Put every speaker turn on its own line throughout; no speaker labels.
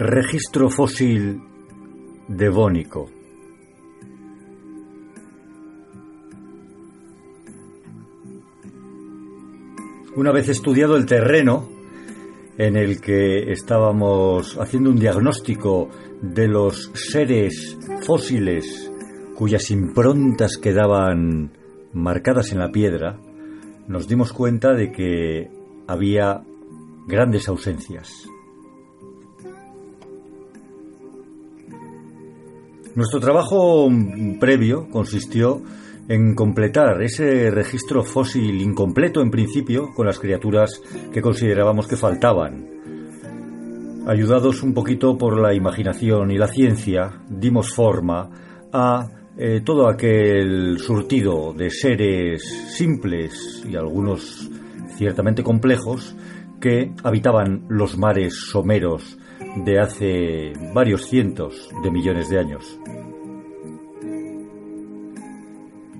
Registro fósil devónico. Una vez estudiado el terreno en el que estábamos haciendo un diagnóstico de los seres fósiles cuyas improntas quedaban marcadas en la piedra, nos dimos cuenta de que había grandes ausencias. Nuestro trabajo previo consistió en completar ese registro fósil incompleto en principio con las criaturas que considerábamos que faltaban. Ayudados un poquito por la imaginación y la ciencia, dimos forma a eh, todo aquel surtido de seres simples y algunos ciertamente complejos que habitaban los mares someros de hace varios cientos de millones de años.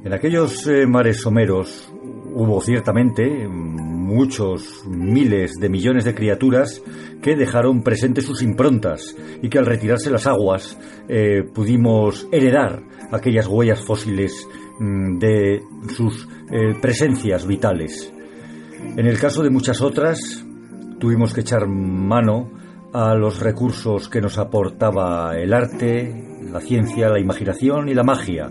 En aquellos eh, mares someros hubo ciertamente muchos miles de millones de criaturas que dejaron presentes sus improntas y que al retirarse las aguas eh, pudimos heredar aquellas huellas fósiles mm, de sus eh, presencias vitales. En el caso de muchas otras, tuvimos que echar mano a los recursos que nos aportaba el arte, la ciencia, la imaginación y la magia.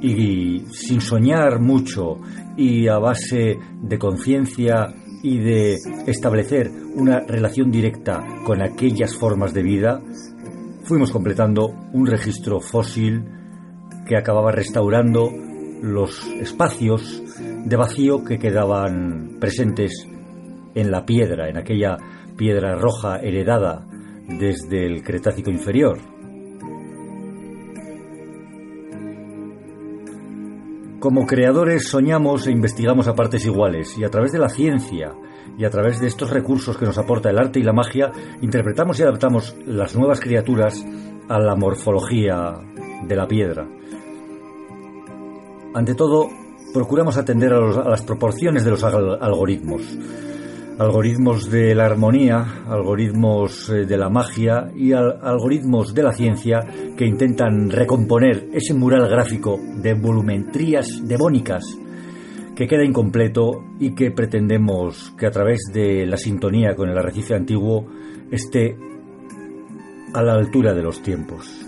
Y sin soñar mucho y a base de conciencia y de establecer una relación directa con aquellas formas de vida, fuimos completando un registro fósil que acababa restaurando los espacios de vacío que quedaban presentes en la piedra, en aquella piedra roja heredada desde el Cretácico inferior. Como creadores soñamos e investigamos a partes iguales y a través de la ciencia y a través de estos recursos que nos aporta el arte y la magia, interpretamos y adaptamos las nuevas criaturas a la morfología de la piedra. Ante todo, procuramos atender a, las proporciones de los algoritmos algoritmos de la armonía, algoritmos eh, de la magia y algoritmos de la ciencia que intentan recomponer ese mural gráfico de volumetrías devónicas que queda incompleto y que pretendemos que a través de la sintonía con el arrecife antiguo esté a la altura de los tiempos.